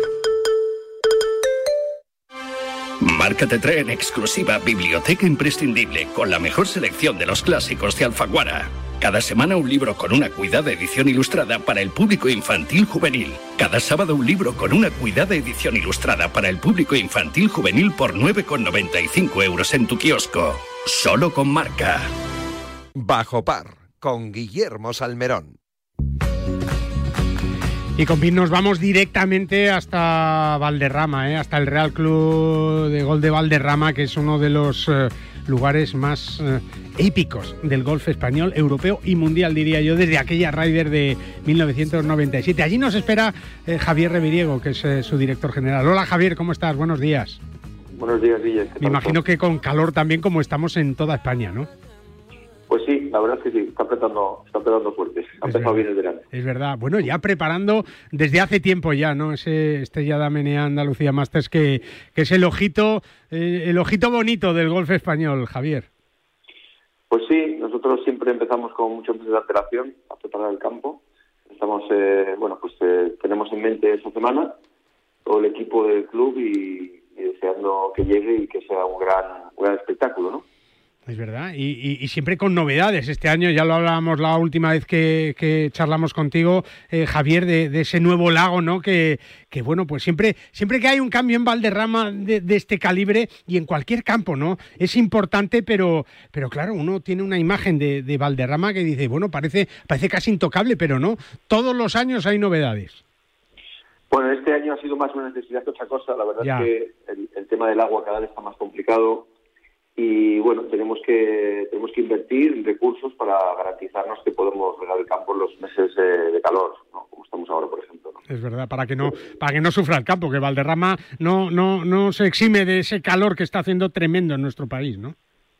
Marca te trae en exclusiva Biblioteca Imprescindible con la mejor selección de los clásicos de Alfaguara. Cada semana un libro con una cuidada edición ilustrada para el público infantil juvenil. Cada sábado un libro con una cuidada edición ilustrada para el público infantil juvenil por 9,95 euros en tu kiosco. Solo con marca. Bajo par, con Guillermo Salmerón. Y con PIN nos vamos directamente hasta Valderrama, ¿eh? hasta el Real Club de Gol de Valderrama, que es uno de los eh, lugares más eh, épicos del golf español, europeo y mundial, diría yo, desde aquella Ryder de 1997. Allí nos espera eh, Javier Reviriego, que es su director general. Hola Javier, ¿cómo estás? Buenos días. Buenos días, Guille. ¿Qué Me imagino que con calor también como estamos en toda España, ¿no? La verdad es que sí, está apretando, está apretando fuerte. Ha empezado bien el verano. Es verdad. Bueno, ya preparando desde hace tiempo ya, ¿no? Ese Estrella Menea Andalucía Masters que, que es el ojito, eh, el ojito bonito del golf español, Javier. Pues sí, nosotros siempre empezamos con muchos meses de a preparar el campo. Estamos, eh, bueno, pues eh, tenemos en mente esa semana todo el equipo del club y, y deseando que llegue y que sea un gran, un gran espectáculo, ¿no? Es verdad, y, y- y siempre con novedades. Este año ya lo hablábamos la última vez que, que charlamos contigo, eh, Javier, de, de ese nuevo lago, ¿no? Que, que, bueno, pues siempre, siempre que hay un cambio en Valderrama de, de este calibre y en cualquier campo, ¿no? Es importante, pero, pero claro, uno tiene una imagen de, de Valderrama que dice, bueno, parece, parece casi intocable, pero no. Todos los años hay novedades. Bueno, este año ha sido más una necesidad que otra cosa. La verdad Ya. es que el, el tema del agua cada vez está más complicado y bueno, tenemos que tenemos que invertir recursos para garantizarnos que podemos regar el campo en los meses eh, de calor, ¿no? como estamos ahora, por ejemplo. ¿no? Es verdad, para que no, para que no sufra el campo, que Valderrama no, no, no se exime de ese calor que está haciendo tremendo en nuestro país, ¿no?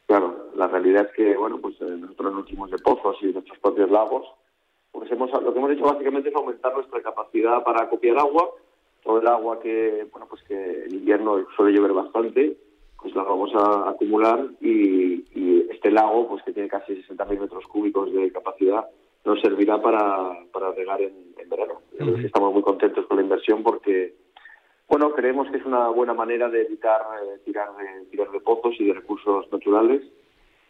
Claro, la realidad es que bueno, pues eh, nosotros nutrimos de pozos y de nuestros propios lagos. Pues hemos, lo que hemos hecho básicamente es aumentar nuestra capacidad para copiar agua. Todo el agua que bueno, pues que en invierno suele llover bastante, pues la vamos a acumular y, y este lago, pues que tiene casi 60.000 metros cúbicos de capacidad, nos servirá para, para regar en, en verano. Estamos muy contentos con la inversión porque, bueno, creemos que es una buena manera de evitar eh, tirar, de, tirar de pozos y de recursos naturales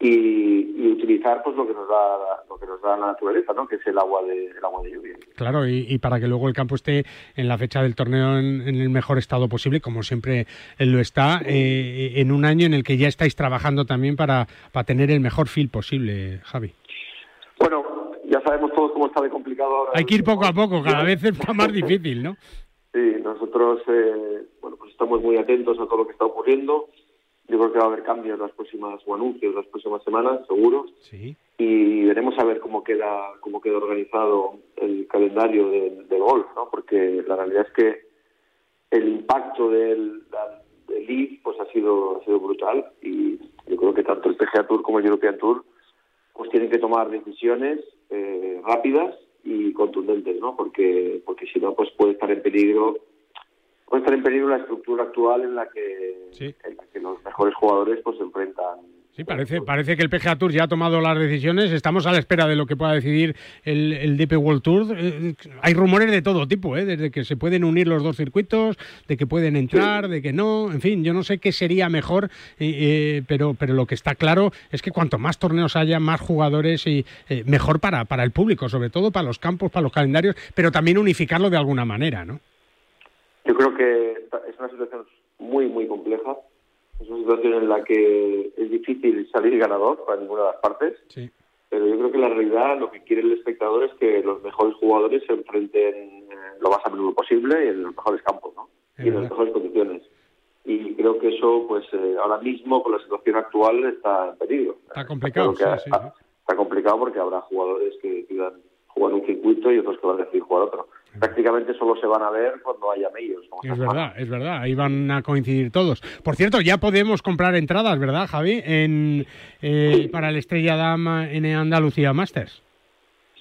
y, y utilizar pues lo que nos da lo que nos da la naturaleza, ¿no? Que es el agua de el agua de lluvia. Claro, y, y para que luego el campo esté en la fecha del torneo en, en el mejor estado posible, como siempre él lo está, eh, en un año en el que ya estáis trabajando también para, para tener el mejor feel posible, Javi. Bueno, ya sabemos todos cómo está de complicado ahora. Hay que ir poco a poco, cada vez está más difícil, ¿no? Sí, nosotros eh, bueno pues estamos muy atentos a todo lo que está ocurriendo Yo creo que va a haber cambios las próximas o anuncios las próximas semanas, seguro. Sí. Y veremos a ver cómo queda cómo queda organizado el calendario del, del golf, ¿no? Porque la realidad es que el impacto del, del League pues ha sido ha sido brutal y yo creo que tanto el PGA Tour como el European Tour pues tienen que tomar decisiones eh, rápidas y contundentes, ¿no? Porque porque si no pues puede estar en peligro puede estar en peligro la estructura actual en la que en la que los mejores jugadores pues se enfrentan Sí, parece, parece que el PGA Tour ya ha tomado las decisiones. Estamos a la espera de lo que pueda decidir el, el DP World Tour. Eh, hay rumores de todo tipo, ¿eh? desde que se pueden unir los dos circuitos, de que pueden entrar, de que no. En fin, yo no sé qué sería mejor, eh, eh, pero, pero lo que está claro es que cuanto más torneos haya, más jugadores y eh, mejor para, para el público, sobre todo para los campos, para los calendarios, pero también unificarlo de alguna manera, ¿no? Yo creo que es una situación muy, muy compleja. Es una situación en la que es difícil salir ganador para ninguna de las partes. Sí. Pero yo creo que la realidad, lo que quiere el espectador es que los mejores jugadores se enfrenten eh, lo más a menudo posible y en los mejores campos, ¿no? Es y en las mejores condiciones. Y creo que eso, pues eh, ahora mismo, con la situación actual, está en peligro. Está complicado, sí, Está complicado porque habrá jugadores que decidan jugar un circuito y otros que van a decidir jugar otro. Prácticamente solo se van a ver cuando haya medios. Es verdad, es verdad, ahí van a coincidir todos. Por cierto, ya podemos comprar entradas, ¿verdad, Javi? En, eh, Para el Estrella Dama en Andalucía Masters.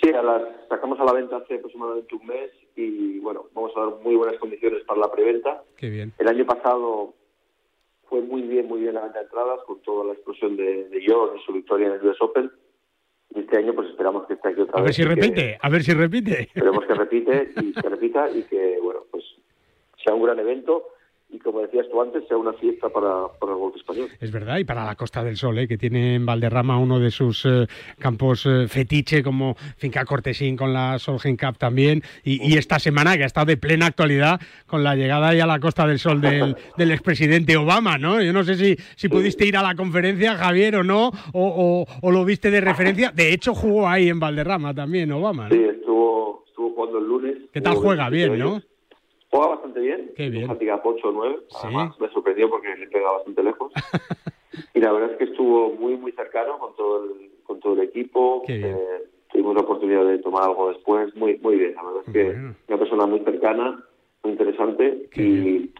Sí, a las sacamos a la venta hace aproximadamente un mes y bueno, vamos a dar muy buenas condiciones para la preventa. Qué bien. El año pasado fue muy bien, muy bien la venta de entradas con toda la explosión de, de John y su victoria en el US Open. Y este año pues esperamos que esté aquí otra A vez. ver si y que- repite, a ver si repite. Esperemos que repite y que repita y que bueno pues sea un gran evento y como decías tú antes sea una fiesta para, para el golf español. Es verdad, y para la Costa del Sol, ¿eh? que tiene en Valderrama uno de sus eh, campos eh, fetiche como Finca Cortesín con la Solheim Cup también, y, y esta semana que ha estado de plena actualidad con la llegada ya a la Costa del Sol del, [LAUGHS] del expresidente Obama, ¿no? Yo no sé si, si pudiste ir a la conferencia, Javier, o no, o, o- o lo viste de referencia. De hecho, jugó ahí en Valderrama también Obama, ¿no? Sí, estuvo, estuvo jugando el lunes. ¿Qué tal juega? 27 Bien, ¿no? Juega bastante bien. Qué bien. Handicap 8 o 9. Sí. Además, me sorprendió porque le pega bastante lejos. [LAUGHS] y la verdad es que estuvo muy, muy cercano con todo el, con todo el equipo. Qué bien. Eh, tuvimos la oportunidad de tomar algo después. Muy, muy bien. La verdad es que una persona muy cercana, muy interesante y,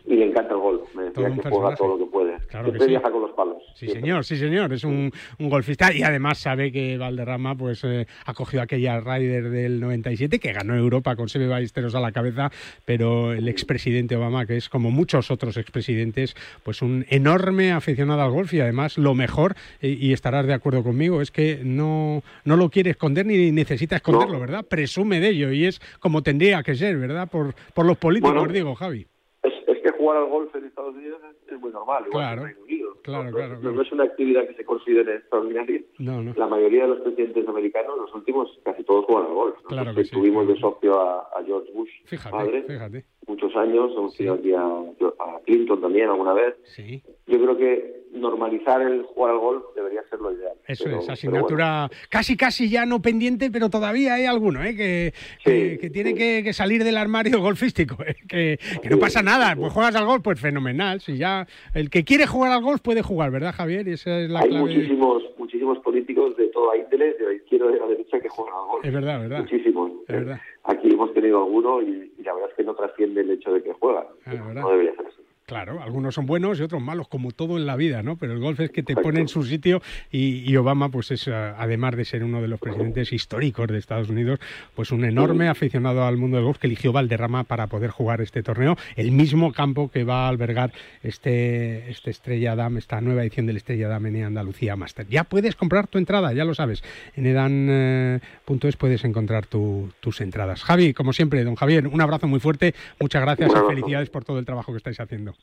y le encanta el gol. Me decía que juega personaje. todo lo que puede. Claro que Siempre sí. viaja con los palos. Sí, señor, sí, señor. Es un, un golfista y además sabe que Valderrama pues eh, ha cogido aquella Ryder del 97 que ganó Europa con Seve Ballesteros a la cabeza, pero el expresidente Obama, que es como muchos otros expresidentes, pues un enorme aficionado al golf y además lo mejor, y, y estarás de acuerdo conmigo, es que no, no lo quiere esconder ni necesita esconderlo, ¿verdad? Presume de ello y es como tendría que ser, ¿verdad? Por, por los políticos, Bueno, digo, Javi. Es, es que jugar al golf en Estados Unidos es, es muy normal, igual Claro. que en Reino Unido. Claro, ¿no? claro, No- no es una actividad que se considere extraordinaria. No, no. La mayoría de los presidentes americanos, los últimos, casi todos juegan al golf. Claro que sí, tuvimos de socio a, a George Bush, Fíjate, padre, fíjate. muchos años. Hemos tenido aquí a, a Clinton también alguna vez. Sí. Yo creo que normalizar el jugar al golf debería ser lo ideal. Eso Pero- es, asignatura casi casi ya no pendiente, pero todavía hay alguno ¿eh? que, que, que tiene que, que salir del armario [LAUGHS] golfístico. ¿eh? Que, que no pasa nada, pues juegas al golf, pues fenomenal. Si ya el que quiere jugar al golf puede jugar, ¿verdad, Javier? Y esa es la Hay clave. muchísimos, muchísimos políticos de toda índole, de la izquierda y de la derecha, que juegan al golf. Es verdad, verdad. Muchísimos. Es verdad. Aquí hemos tenido alguno y, y la verdad es que no trasciende el hecho de que juegan. Ah. No debería ser así. Claro, algunos son buenos y otros malos, como todo en la vida, ¿no? Pero el golf es que te pone en su sitio y, y Obama, pues es, ah, además de ser uno de los presidentes históricos de Estados Unidos, pues un enorme aficionado al mundo del golf que eligió Valderrama para poder jugar este torneo, el mismo campo que va a albergar este, este Estrella Dam, esta nueva edición del Estrella Dam en Andalucía Master. Ya puedes comprar tu entrada, ya lo sabes. En edan.es puedes encontrar tu- tus entradas. Javi, como siempre, don Javier, un abrazo muy fuerte, muchas gracias y felicidades por todo el trabajo que estáis haciendo.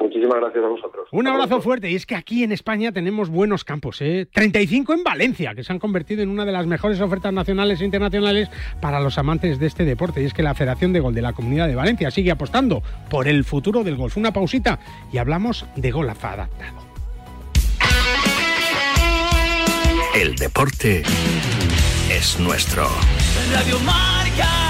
Muchísimas gracias a vosotros. Un abrazo fuerte. Y es que aquí en España tenemos buenos campos. ¿eh? 35 en Valencia, que se han convertido en una de las mejores ofertas nacionales e internacionales para los amantes de este deporte. Y es que la Federación de Gol de la Comunidad de Valencia sigue apostando por el futuro del golf. Una pausita y hablamos de golf adaptado. El deporte es nuestro. Radio Marca.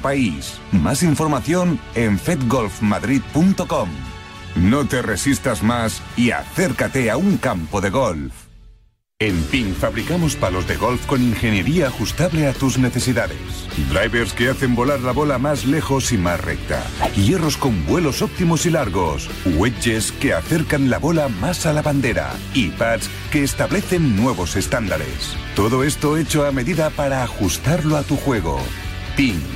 país. Más información en fedgolfmadrid.com. No te resistas más y acércate a un campo de golf. En PIN fabricamos palos de golf con ingeniería ajustable a tus necesidades. Drivers que hacen volar la bola más lejos y más recta. Hierros con vuelos óptimos y largos. Wedges que acercan la bola más a la bandera. Y pads que establecen nuevos estándares. Todo esto hecho a medida para ajustarlo a tu juego. PIN.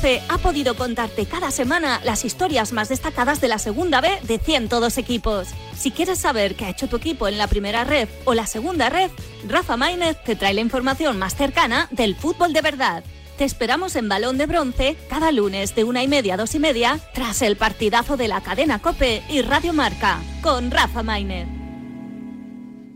Ha podido contarte cada semana las historias más destacadas de la segunda B de 102 equipos. Si quieres saber qué ha hecho tu equipo en la primera red o la segunda red, Rafa Maínez te trae la información más cercana del fútbol de verdad. Te esperamos en Balón de Bronce cada lunes de una y media a dos y media tras el partidazo de la cadena Cope y Radio Marca con Rafa Maínez.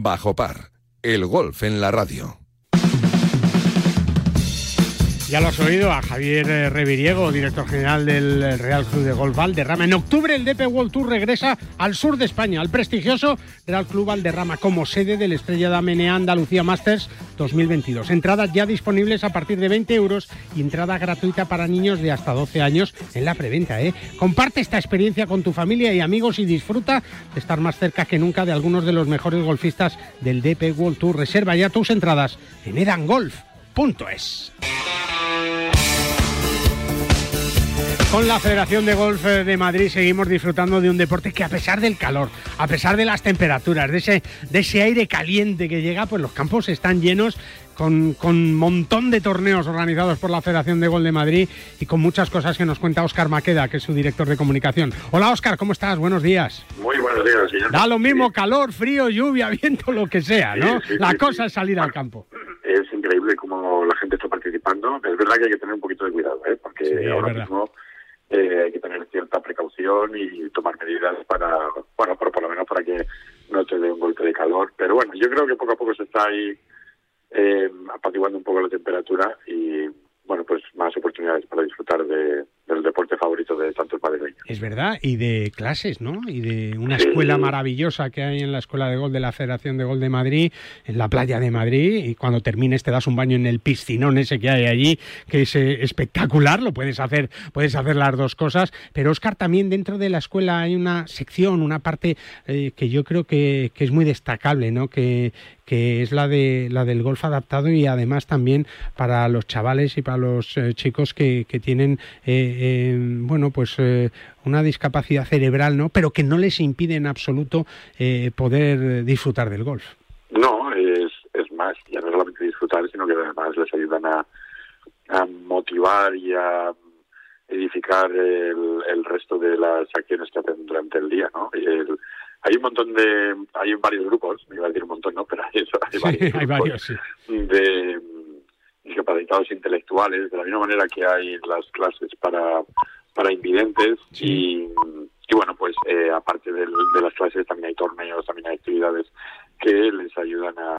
Bajo par, el golf en la radio. Ya lo has oído a Javier eh, Reviriego, director general del Real Club de Golf Valderrama. En octubre el DP World Tour regresa al sur de España, al prestigioso Real Club Valderrama, como sede del Estrella de Amenea Andalucía Masters 2022. Entradas ya disponibles a partir de 20 euros y entrada gratuita para niños de hasta 12 años en la preventa. ¿eh? Comparte esta experiencia con tu familia y amigos y disfruta de estar más cerca que nunca de algunos de los mejores golfistas del DP World Tour. Reserva ya tus entradas en edangolf.es. Con la Federación de Golf de Madrid seguimos disfrutando de un deporte que a pesar del calor, a pesar de las temperaturas, de ese, de ese aire caliente que llega, pues los campos están llenos con, un montón de torneos organizados por la Federación de Golf de Madrid y con muchas cosas que nos cuenta Óscar Maqueda, que es su director de comunicación. Hola Óscar, ¿cómo estás? Buenos días. Muy buenos días, señor. Da lo mismo calor, frío, lluvia, [LAUGHS] viento, lo que sea, ¿no? Sí, sí, la sí, cosa es salir al campo. Es increíble cómo la gente está participando. Es verdad que hay que tener un poquito de cuidado, ¿eh? porque ahora verdad. Eh, hay que tener cierta precaución y tomar medidas para, bueno, por, por lo menos para que no te dé un golpe de calor. Pero bueno, yo creo que poco a poco se está ahí eh, apaciguando un poco la temperatura y, bueno, pues más oportunidades para disfrutar de, del deporte favorito de tantos madrileños. Es verdad, y de clases, ¿no? Y de una escuela maravillosa que hay en la Escuela de Gol de la Federación de Gol de Madrid, en la playa de Madrid, y cuando termines te das un baño en el piscinón ese que hay allí, que es eh, espectacular, lo puedes hacer, puedes hacer las dos cosas, pero Oscar, también dentro de la escuela hay una sección, una parte eh, que yo creo que, que es muy destacable, ¿no? Que, que es la de la del golf adaptado y además también para los chavales y para los eh, chicos que, que tienen eh, eh, bueno pues una discapacidad cerebral no pero que no les impide en absoluto poder disfrutar del golf. No es, es más ya no solamente disfrutar sino que además les ayudan a, a motivar y a edificar el, el, resto de las acciones que hacen durante el día no y el, hay un montón de hay varios grupos me iba a decir un montón no pero hay, hay varios, sí, [LAUGHS] hay varios sí. de discapacitados intelectuales de la misma manera que hay las clases para para invidentes sí. y, y bueno pues eh, aparte de, de las clases también hay torneos también hay actividades que les ayudan a